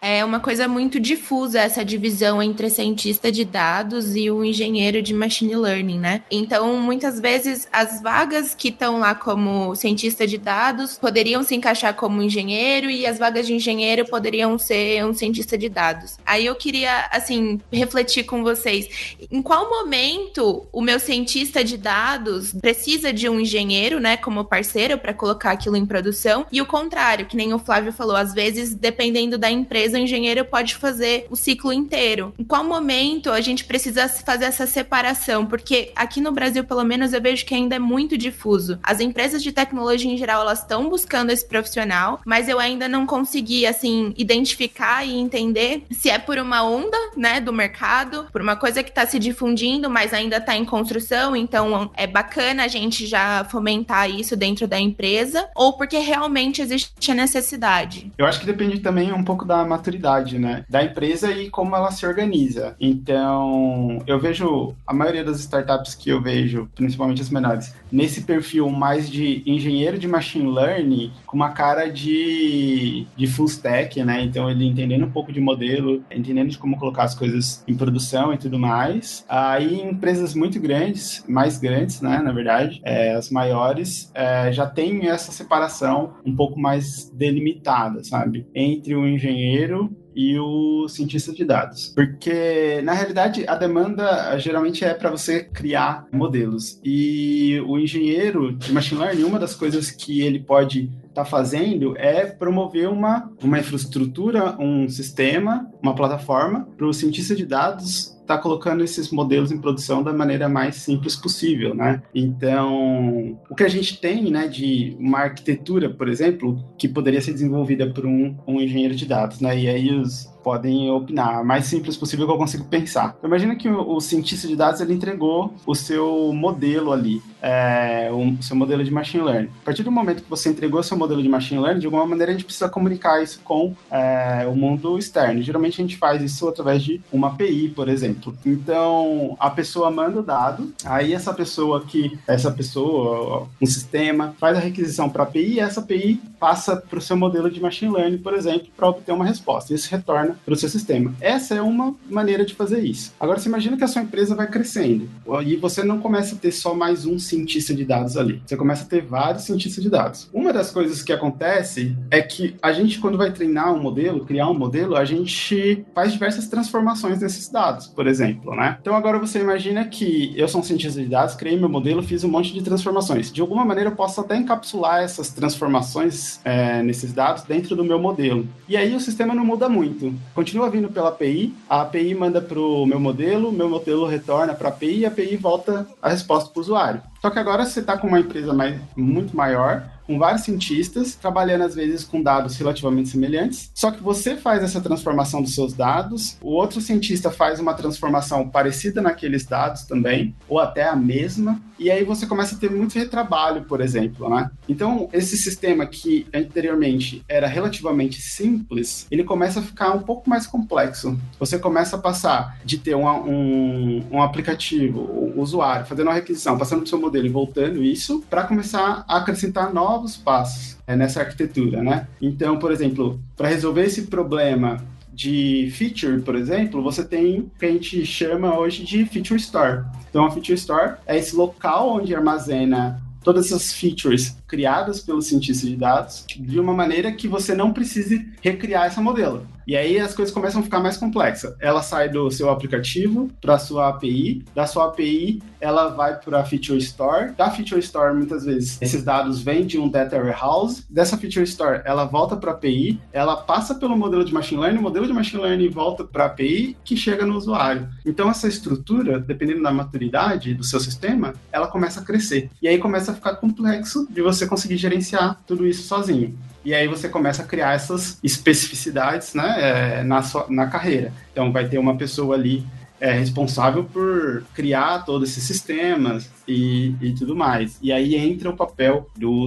é uma coisa muito difusa essa divisão entre cientista de dados e o engenheiro de machine learning, né? Então, muitas vezes as vagas que estão lá como cientista de dados poderiam se encaixar como engenheiro e as vagas de engenheiro poderiam ser um cientista de dados. Aí eu queria, assim, refletir com vocês. Em qual momento o meu cientista de dados precisa de um engenheiro, né, como parceiro para colocar aquilo em produção? E o contrário, que nem o Flávio falou, às vezes, dependendo da empresa, o engenheiro pode fazer o ciclo inteiro. Em qual momento a gente precisa fazer essa separação? Porque aqui no Brasil, pelo menos, eu vejo que ainda é muito difuso. As empresas de tecnologia em geral, elas estão buscando esse profissional, mas eu ainda não consegui, assim, identificar e entender se é por uma onda, né, do mercado, por uma coisa que está se difundindo, mas ainda está em construção, então é bacana a gente já fomentar isso dentro da empresa, ou porque realmente existe a necessidade? Eu acho que depende também um pouco da maturidade, né, da empresa e como ela se organiza. Então, eu vejo a maioria das startups que eu vejo, principalmente as menores, nesse perfil mais de engenheiro de machine learning, com uma cara de, de full stack, né? Então, ele entendendo um pouco de modelo, entendendo de como colocar as coisas em produção e tudo mais. Aí, empresas muito grandes, mais grandes, né, na verdade, é, as maiores, é, já tem essa separação um pouco mais delimitada, sabe? Entre o engenheiro e o cientista de dados. Porque, na realidade, a demanda geralmente é para você criar modelos. E o engenheiro de machine learning, uma das coisas que ele pode estar tá fazendo é promover uma, uma infraestrutura, um sistema, uma plataforma para o cientista de dados está colocando esses modelos em produção da maneira mais simples possível, né? Então, o que a gente tem, né, de uma arquitetura, por exemplo, que poderia ser desenvolvida por um, um engenheiro de dados, né? E aí os podem opinar. mais simples possível que eu consigo pensar. Imagina que o, o, cientista de dados ele entregou o seu modelo ali, é, o seu modelo de machine learning. A partir do momento que você entregou seu modelo de machine learning, de alguma maneira a gente precisa comunicar isso com é, o mundo externo. Geralmente a gente faz isso através de uma API, por exemplo. Então, a pessoa manda o dado, aí essa pessoa que, essa pessoa, um sistema, faz a requisição para a API e essa API passa para o seu modelo de machine learning, por exemplo, para obter uma resposta. Isso retorna para o seu sistema. Essa é uma maneira de fazer isso. Agora, você imagina que a sua empresa vai crescendo e você não começa a ter só mais um cientista de dados ali. Você começa a ter vários cientistas de dados. Uma das coisas que acontece é que a gente, quando vai treinar um modelo, criar um modelo, a gente faz diversas transformações nesses dados, por exemplo, né? Então, agora você imagina que eu sou um cientista de dados, criei meu modelo, fiz um monte de transformações. De alguma maneira, eu posso até encapsular essas transformações é, nesses dados dentro do meu modelo. E aí o sistema não muda muito. Continua vindo pela API, a API manda para o meu modelo, meu modelo retorna para a API e a API volta a resposta para o usuário. Só que agora você está com uma empresa mais, muito maior, com vários cientistas, trabalhando às vezes com dados relativamente semelhantes. Só que você faz essa transformação dos seus dados, o outro cientista faz uma transformação parecida naqueles dados também, ou até a mesma, e aí você começa a ter muito retrabalho, por exemplo, né? Então, esse sistema que anteriormente era relativamente simples, ele começa a ficar um pouco mais complexo. Você começa a passar de ter uma, um, um aplicativo, um usuário, fazendo uma requisição, passando para o seu modelo e voltando isso, para começar a acrescentar novos novos passos é, nessa arquitetura, né? Então, por exemplo, para resolver esse problema de feature, por exemplo, você tem o que a gente chama hoje de feature store. Então, a feature store é esse local onde armazena todas essas features criadas pelos cientistas de dados de uma maneira que você não precise recriar essa modelo. E aí as coisas começam a ficar mais complexas. Ela sai do seu aplicativo para sua API, da sua API ela vai para a Feature Store. Da Feature Store, muitas vezes, esses dados vêm de um Data Warehouse. Dessa Feature Store, ela volta para a API, ela passa pelo modelo de Machine Learning, o modelo de Machine Learning volta para a API, que chega no usuário. Então, essa estrutura, dependendo da maturidade do seu sistema, ela começa a crescer. E aí começa a ficar complexo de você conseguir gerenciar tudo isso sozinho. E aí você começa a criar essas especificidades né, é, na, sua, na carreira. Então vai ter uma pessoa ali é, responsável por criar todos esses sistemas e, e tudo mais. E aí entra o papel do,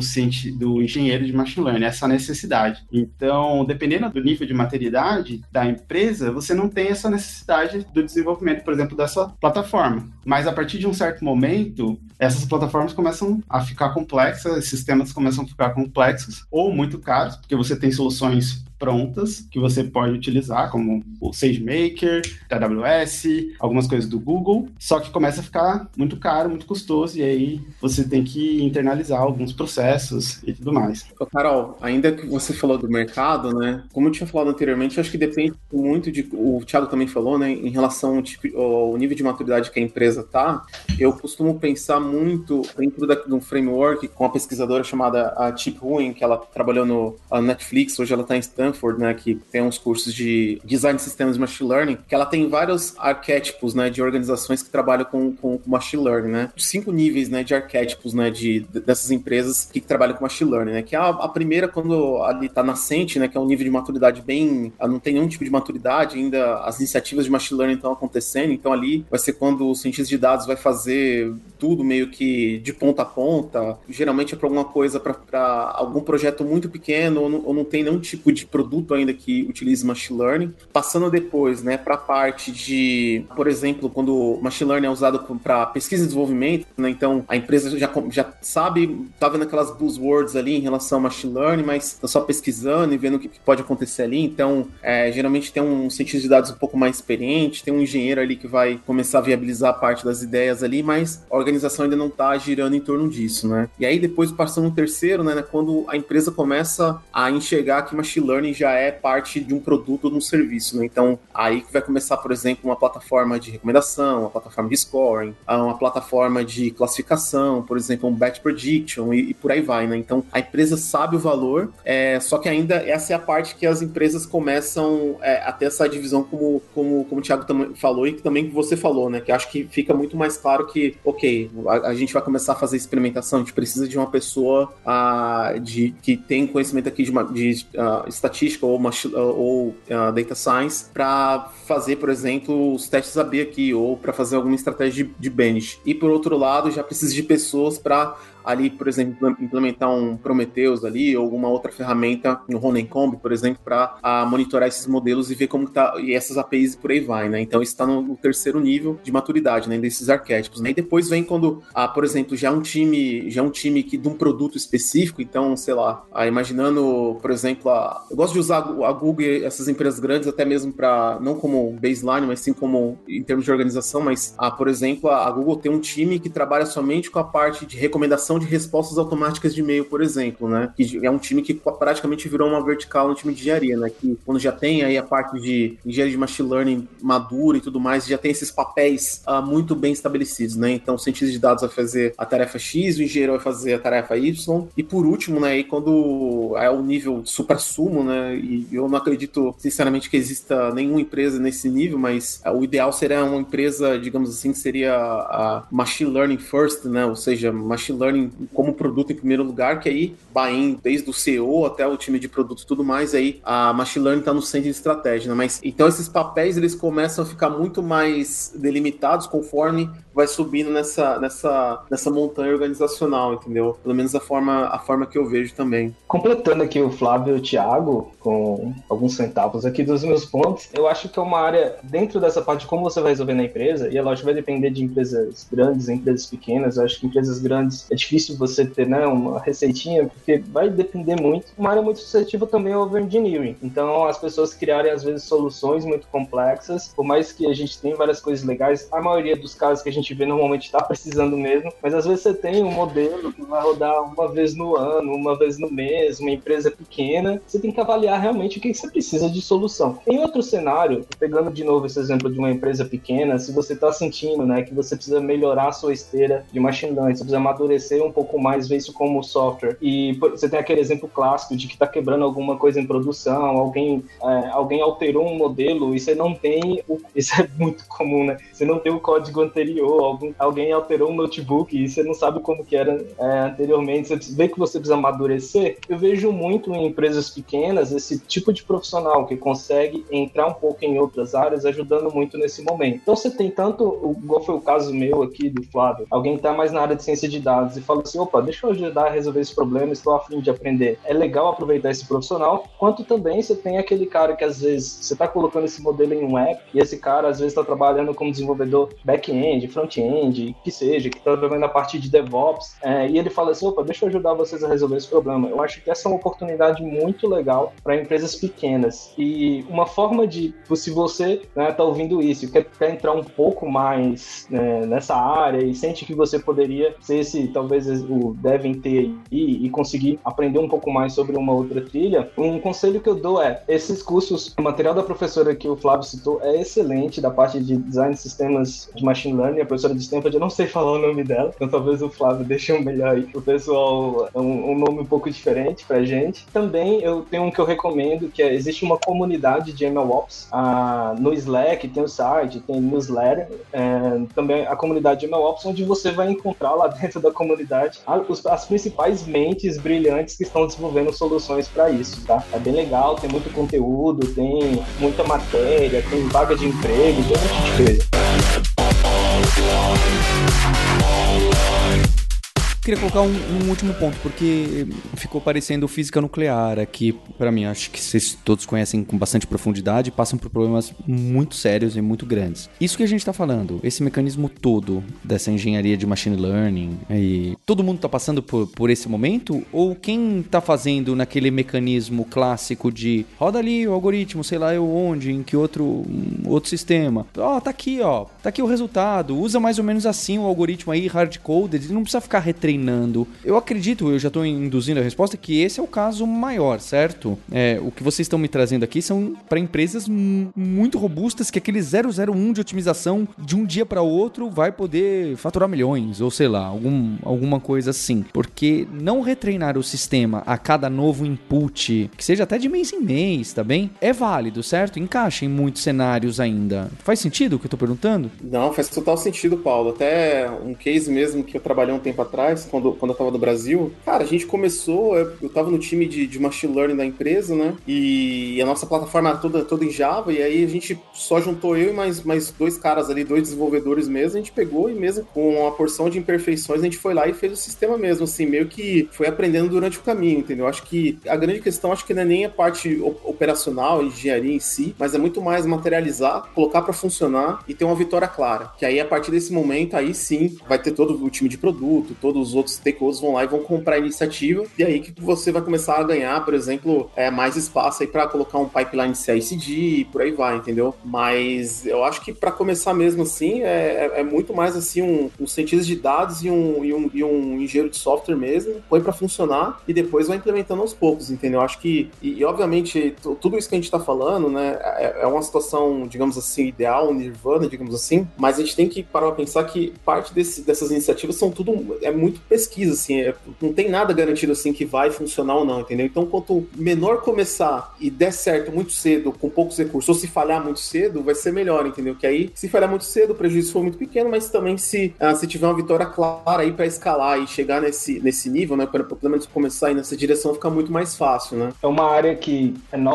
do engenheiro de machine learning, essa necessidade. Então, dependendo do nível de maturidade da empresa, você não tem essa necessidade do desenvolvimento, por exemplo, dessa plataforma. Mas a partir de um certo momento, essas plataformas começam a ficar complexas, sistemas começam a ficar complexos ou muito caros, porque você tem soluções prontas que você pode utilizar, como o SageMaker, AWS, algumas coisas do Google, só que começa a ficar muito caro, muito custoso, e aí você tem que internalizar alguns processos e tudo mais. Carol, ainda que você falou do mercado, né? Como eu tinha falado anteriormente, acho que depende muito de. O Thiago também falou, né? Em relação ao, tipo, ao nível de maturidade que a empresa tá, eu costumo pensar muito dentro da, de um framework com uma pesquisadora chamada a Chip Ruin, que ela trabalhou no Netflix, hoje ela está em Stanford, né, que tem uns cursos de design de sistemas de machine learning, que ela tem vários arquétipos, né, de organizações que trabalham com, com, machine learning, né? Cinco níveis, né, de arquétipos, né, de, dessas empresas que trabalham com machine learning, né? Que é a, a primeira quando ali tá nascente, né, que é um nível de maturidade bem, não tem nenhum tipo de maturidade ainda, as iniciativas de machine learning estão acontecendo, então ali vai ser quando o cientista de dados vai fazer tudo meio que de ponta a ponta, geralmente é para alguma coisa, para algum projeto muito pequeno ou não, ou não tem nenhum tipo de produto ainda que utilize machine learning. Passando depois, né, para a parte de, por exemplo, quando machine learning é usado para pesquisa e desenvolvimento, né, então a empresa já, já sabe, tá vendo aquelas buzzwords ali em relação ao machine learning, mas tá só pesquisando e vendo o que pode acontecer ali. Então, é, geralmente tem um cientista de dados um pouco mais experiente, tem um engenheiro ali que vai começar a viabilizar parte das ideias ali, mas a organização ainda não tá girando em torno disso, né? E aí depois passando no terceiro, né, né quando a empresa começa a enxergar que machine learning já é parte de um produto ou de um serviço, né? Então, aí que vai começar, por exemplo, uma plataforma de recomendação, uma plataforma de scoring, uma plataforma de classificação, por exemplo, um batch prediction e, e por aí vai, né? Então, a empresa sabe o valor, é, só que ainda essa é a parte que as empresas começam é, a ter essa divisão como, como, como o Thiago também falou e que também você falou, né? Que acho que fica muito mais claro que, ok, a, a gente vai começar a fazer experimentação, a gente precisa de uma pessoa uh, de, que tem conhecimento aqui de, de uh, estatística ou, ou uh, data science para fazer, por exemplo, os testes AB aqui ou para fazer alguma estratégia de, de bench. E por outro lado, já precisa de pessoas para ali, por exemplo, implementar um Prometheus ali, ou alguma outra ferramenta, no Honeycomb, por exemplo, para monitorar esses modelos e ver como tá, e essas APIs por aí vai, né? Então está no, terceiro nível de maturidade, né? Desses arquétipos, né? E depois vem quando, ah, por exemplo, já é um time, já é um time que de um produto específico, então, sei lá, ah, imaginando, por exemplo, a, eu gosto de usar a Google e essas empresas grandes até mesmo para não como baseline, mas sim como em termos de organização, mas, ah, por exemplo, a Google tem um time que trabalha somente com a parte de recomendação de respostas automáticas de e-mail, por exemplo, né? Que é um time que praticamente virou uma vertical no time de engenharia, né? Que quando já tem aí a parte de engenharia de machine learning madura e tudo mais, já tem esses papéis uh, muito bem estabelecidos, né? Então, o cientista de dados vai fazer a tarefa X, o engenheiro vai fazer a tarefa Y, e por último, né? E quando é o nível supra-sumo, né? E eu não acredito, sinceramente, que exista nenhuma empresa nesse nível, mas uh, o ideal seria uma empresa, digamos assim, que seria a machine learning first, né? Ou seja, machine learning como produto em primeiro lugar, que aí indo desde o CEO até o time de produto e tudo mais, aí a machine learning está no centro de estratégia, né? Mas então esses papéis eles começam a ficar muito mais delimitados conforme vai subindo nessa, nessa, nessa montanha organizacional, entendeu? Pelo menos a forma, a forma que eu vejo também. Completando aqui o Flávio e o Thiago, com alguns centavos aqui dos meus pontos, eu acho que é uma área dentro dessa parte de como você vai resolver na empresa, e é lógico vai depender de empresas grandes, empresas pequenas. Eu acho que empresas grandes é difícil você ter né, uma receitinha, porque vai depender muito. Uma área muito suscetível também é o over-engineering. Então, as pessoas criarem, às vezes, soluções muito complexas, por mais que a gente tenha várias coisas legais, a maioria dos casos que a gente gente vê normalmente está precisando mesmo, mas às vezes você tem um modelo que vai rodar uma vez no ano, uma vez no mês, uma empresa pequena, você tem que avaliar realmente o que você precisa de solução. Em outro cenário, pegando de novo esse exemplo de uma empresa pequena, se você está sentindo né, que você precisa melhorar a sua esteira de machine learning, você precisa amadurecer um pouco mais, ver isso como software, e você tem aquele exemplo clássico de que está quebrando alguma coisa em produção, alguém, é, alguém alterou um modelo e você não tem, o, isso é muito comum, né? Você não tem o código anterior, algum, alguém alterou um notebook e você não sabe como que era é, anteriormente, você vê que você precisa amadurecer. Eu vejo muito em empresas pequenas esse tipo de profissional que consegue entrar um pouco em outras áreas, ajudando muito nesse momento. Então você tem tanto, igual foi o caso meu aqui do Flávio, alguém está mais na área de ciência de dados e fala assim, opa, deixa eu ajudar a resolver esse problema, estou afim de aprender. É legal aproveitar esse profissional, quanto também você tem aquele cara que às vezes você está colocando esse modelo em um app e esse cara às vezes está trabalhando como desenvolvedor back-end, front front-end, que seja, que está trabalhando a parte de DevOps, é, e ele fala assim, opa, deixa eu ajudar vocês a resolver esse problema. Eu acho que essa é uma oportunidade muito legal para empresas pequenas. E uma forma de, se você está né, tá ouvindo isso e quer, quer, entrar um pouco mais né, nessa área e sente que você poderia ser esse, talvez, o devem ter aí e conseguir aprender um pouco mais sobre uma outra trilha, um conselho que eu dou é, esses cursos, o material da professora que o Flávio citou é excelente, da parte de design de sistemas de machine learning, a professora de Stanford, eu não sei falar o nome dela, então talvez o Flávio deixe um melhor aí. O pessoal, é um, um, nome um pouco diferente pra gente. Também eu tenho um que eu recomendo, que é, existe uma comunidade de MLOps ah, no Slack, tem o site, tem newsletter, é, também a comunidade de MLOps, onde você vai encontrar lá dentro da comunidade as, as principais mentes brilhantes que estão desenvolvendo soluções para isso, tá? É bem legal, tem muito conteúdo, tem muita matéria, tem vaga de emprego, tem de coisa. Queria colocar um, um, último ponto, porque ficou parecendo física nuclear aqui, para mim. Acho que vocês todos conhecem com bastante profundidade, passam por problemas muito sérios e muito grandes. Isso que a gente está falando, esse mecanismo todo dessa engenharia de machine learning, e todo mundo está passando por, por esse momento? Ou quem está fazendo naquele mecanismo clássico de roda ali o algoritmo, sei lá eu onde, em que outro, outro sistema? Ó, oh, tá aqui, ó, tá aqui o resultado, usa mais ou menos assim o algoritmo aí, hard-coded, não precisa ficar retreinando treinando. Eu acredito, eu já estou induzindo a resposta, que esse é o caso maior, certo? É, o que vocês estão me trazendo aqui são para empresas muito robustas que aquele 001 de otimização de um dia para outro vai poder faturar milhões, ou sei lá, algum, alguma coisa assim. Porque não retreinar o sistema a cada novo input, que seja até de mês em mês, tá bem? É válido, certo? Encaixa em muitos cenários ainda. Faz sentido o que eu tô perguntando? Não, faz total sentido, Paulo. Até um case mesmo que eu trabalhei um tempo atrás, quando, quando eu tava no Brasil, cara, a gente começou, eu, eu tava no time de, de machine learning da empresa, né? E a nossa plataforma era toda, toda em Java, e aí a gente só juntou eu e mais, mais dois caras ali, dois desenvolvedores mesmo, a gente pegou e mesmo com uma porção de imperfeições, a gente foi lá e fez o sistema mesmo, assim, meio que foi aprendendo durante o caminho, entendeu? Acho que a grande questão, acho que não é nem a parte operacional, engenharia em si, mas é muito mais materializar, colocar para funcionar e ter uma vitória clara. Que aí, a partir desse momento, aí sim, vai ter todo o time de produto, todos os outros stakeholders vão lá e vão comprar a iniciativa, e aí que você vai começar a ganhar, por exemplo, é, mais espaço aí para colocar um pipeline CI/CD e por aí vai, entendeu? Mas eu acho que para começar mesmo assim, é, é, é, muito mais assim um, um cientista de dados e um, e um, e um engenheiro de software mesmo, põe para funcionar e depois vai implementando aos poucos, entendeu? Eu acho que, e, e obviamente, tudo isso que a gente está falando, né, é, é, uma situação, digamos assim, ideal, nirvana, digamos assim, mas a gente tem que parar para pensar que parte desse, dessas iniciativas são tudo, é muito pesquisa, assim, é, não tem nada garantido assim que vai funcionar ou não, entendeu? Então, quanto menor começar e der certo muito cedo, com poucos recursos, ou se falhar muito cedo, vai ser melhor, entendeu? Que aí, se falhar muito cedo, o prejuízo for muito pequeno, mas também se, uh, se tiver uma vitória clara aí para escalar e chegar nesse, nesse nível, né, para pelo menos começar aí nessa direção, fica muito mais fácil, né? É uma área que é nova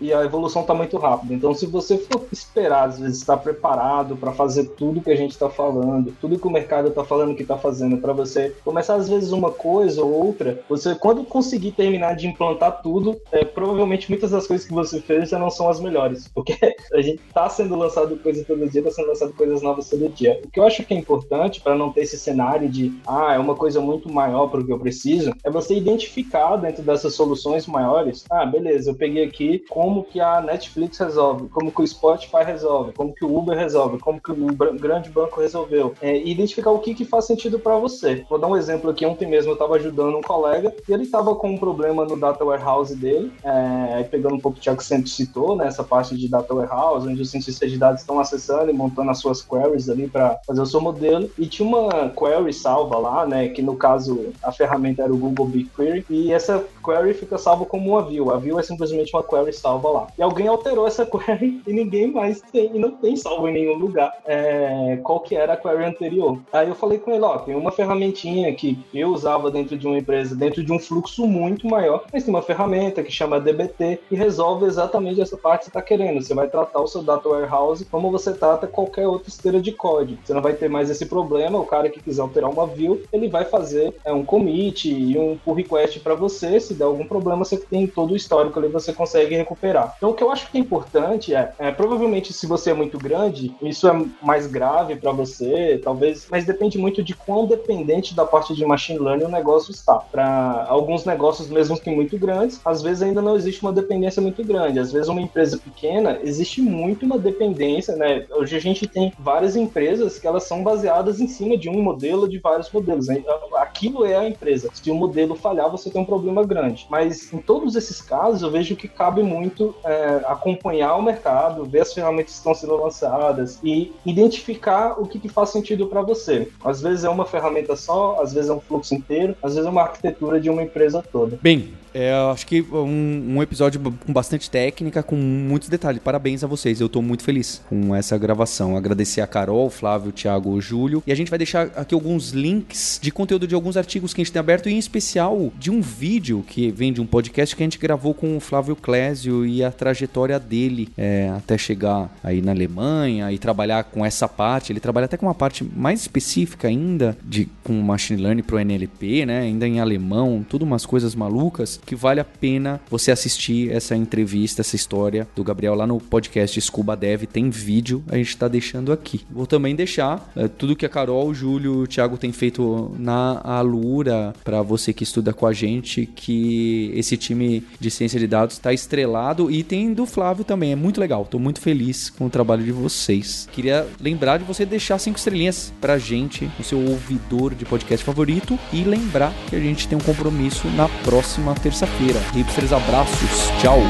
e a evolução está muito rápida. Então, se você for esperar, às vezes, estar preparado para fazer tudo que a gente está falando, tudo que o mercado está falando que está fazendo, para você começar, às vezes, uma coisa ou outra, você, quando conseguir terminar de implantar tudo, é, provavelmente muitas das coisas que você fez já não são as melhores, porque a gente está sendo lançado coisa todo dia, está sendo lançado coisas novas todo dia. O que eu acho que é importante para não ter esse cenário de, ah, é uma coisa muito maior para o que eu preciso, é você identificar dentro dessas soluções maiores, ah, beleza, eu peguei aqui como que a Netflix resolve, como que o Spotify resolve, como que o Uber resolve, como que o grande banco resolveu, é, e identificar o que, que faz sentido para você. Vou dar um exemplo aqui, ontem mesmo eu estava ajudando um colega e ele estava com um problema no data warehouse dele, é, pegando um pouco o que o sempre citou, né, essa parte de data warehouse, onde os cientistas de dados estão acessando e montando as suas queries ali para fazer o seu modelo, e tinha uma query salva lá, né, que no caso a ferramenta era o Google BigQuery, e essa query fica salva como uma view. A view é simplesmente uma query salva lá. E alguém alterou essa query e ninguém mais tem, e não tem salvo em nenhum lugar é, qual que era a query anterior. Aí eu falei com ele, ó, tem uma ferramentinha que eu usava dentro de uma empresa, dentro de um fluxo muito maior, mas tem uma ferramenta que chama DBT e resolve exatamente essa parte que você está querendo. Você vai tratar o seu data warehouse como você trata qualquer outra esteira de código. Você não vai ter mais esse problema. O cara que quiser alterar uma view, ele vai fazer é, um commit e um pull request para você. Se der algum problema, você tem todo o histórico ali, você consegue recuperar. Então, o que eu acho que é importante é, é provavelmente, se você é muito grande, isso é mais grave para você, talvez, mas depende muito de quão dependente da parte de machine learning o negócio está. Para alguns negócios, mesmo que muito grandes, às vezes ainda não existe uma dependência muito grande. Às vezes, uma empresa pequena, existe muito uma dependência, né? Hoje a gente tem várias empresas que elas são baseadas em cima de um modelo, de vários modelos. Né? Aquilo é a empresa. Se o modelo falhar, você tem um problema grande. Mas em todos esses casos, eu vejo que cabe muito é, acompanhar o mercado, ver as ferramentas que estão sendo lançadas e identificar o que, que faz sentido para você. Às vezes é uma ferramenta só, às vezes é um fluxo inteiro, às vezes é uma arquitetura de uma empresa toda. Bem, é, acho que um, um, episódio com bastante técnica, com muitos detalhes. Parabéns a vocês, eu tô muito feliz com essa gravação. Agradecer a Carol, Flávio, Thiago, Júlio. E a gente vai deixar aqui alguns links de conteúdo de alguns artigos que a gente tem aberto, e em especial de um vídeo que vem de um podcast que a gente gravou com o Flávio Clésio e a trajetória dele é, até chegar aí na Alemanha e trabalhar com essa parte. Ele trabalha até com uma parte mais específica ainda de com machine learning pro NLP, né? Ainda em alemão, tudo umas coisas malucas que vale a pena você assistir essa entrevista, essa história do Gabriel lá no podcast Scuba Dev. Tem vídeo, a gente está deixando aqui. Vou também deixar é, tudo que a Carol, o Júlio, o Thiago tem feito na Alura para você que estuda com a gente, que esse time de ciência de dados está estrelado e tem do Flávio também. É muito legal. Estou muito feliz com o trabalho de vocês. Queria lembrar de você deixar cinco estrelinhas pra gente no seu ouvidor de podcast favorito e lembrar que a gente tem um compromisso na próxima terça terça-feira. Hipsters, abraços. Tchau.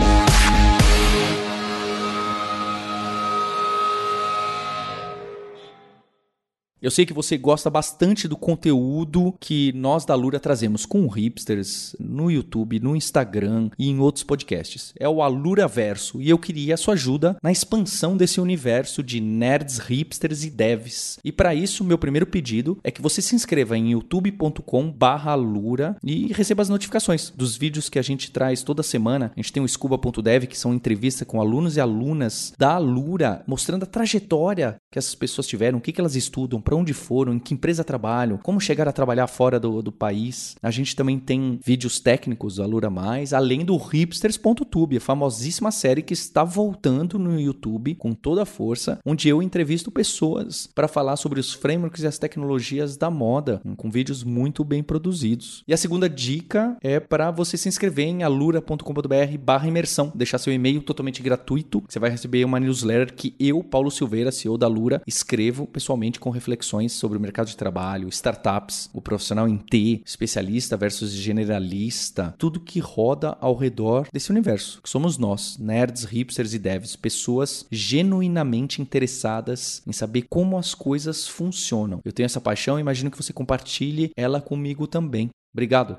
Eu sei que você gosta bastante do conteúdo que nós da Lura trazemos com hipsters no YouTube, no Instagram e em outros podcasts. É o Alura Verso e eu queria a sua ajuda na expansão desse universo de nerds, hipsters e devs. E para isso, meu primeiro pedido é que você se inscreva em youtube.com/alura e receba as notificações dos vídeos que a gente traz toda semana. A gente tem o scuba.dev que são entrevistas com alunos e alunas da Alura, mostrando a trajetória que essas pessoas tiveram, o que, elas estudam, onde foram, em que empresa trabalham, como chegar a trabalhar fora do, do país. A gente também tem vídeos técnicos do Alura Mais, além do hipsters.tube, a famosíssima série que está voltando no YouTube com toda a força, onde eu entrevisto pessoas para falar sobre os frameworks e as tecnologias da moda, com vídeos muito bem produzidos. E a segunda dica é para você se inscrever em alura.com.br/imersão, deixar seu e-mail totalmente gratuito, você vai receber uma newsletter que eu, Paulo Silveira, CEO da Lura, escrevo pessoalmente com reflexões sobre o mercado de trabalho, startups, o profissional em T, especialista versus generalista, tudo que roda ao redor desse universo, que somos nós, nerds, hipsters e devs, pessoas genuinamente interessadas em saber como as coisas funcionam. Eu tenho essa paixão e imagino que você compartilhe ela comigo também. Obrigado.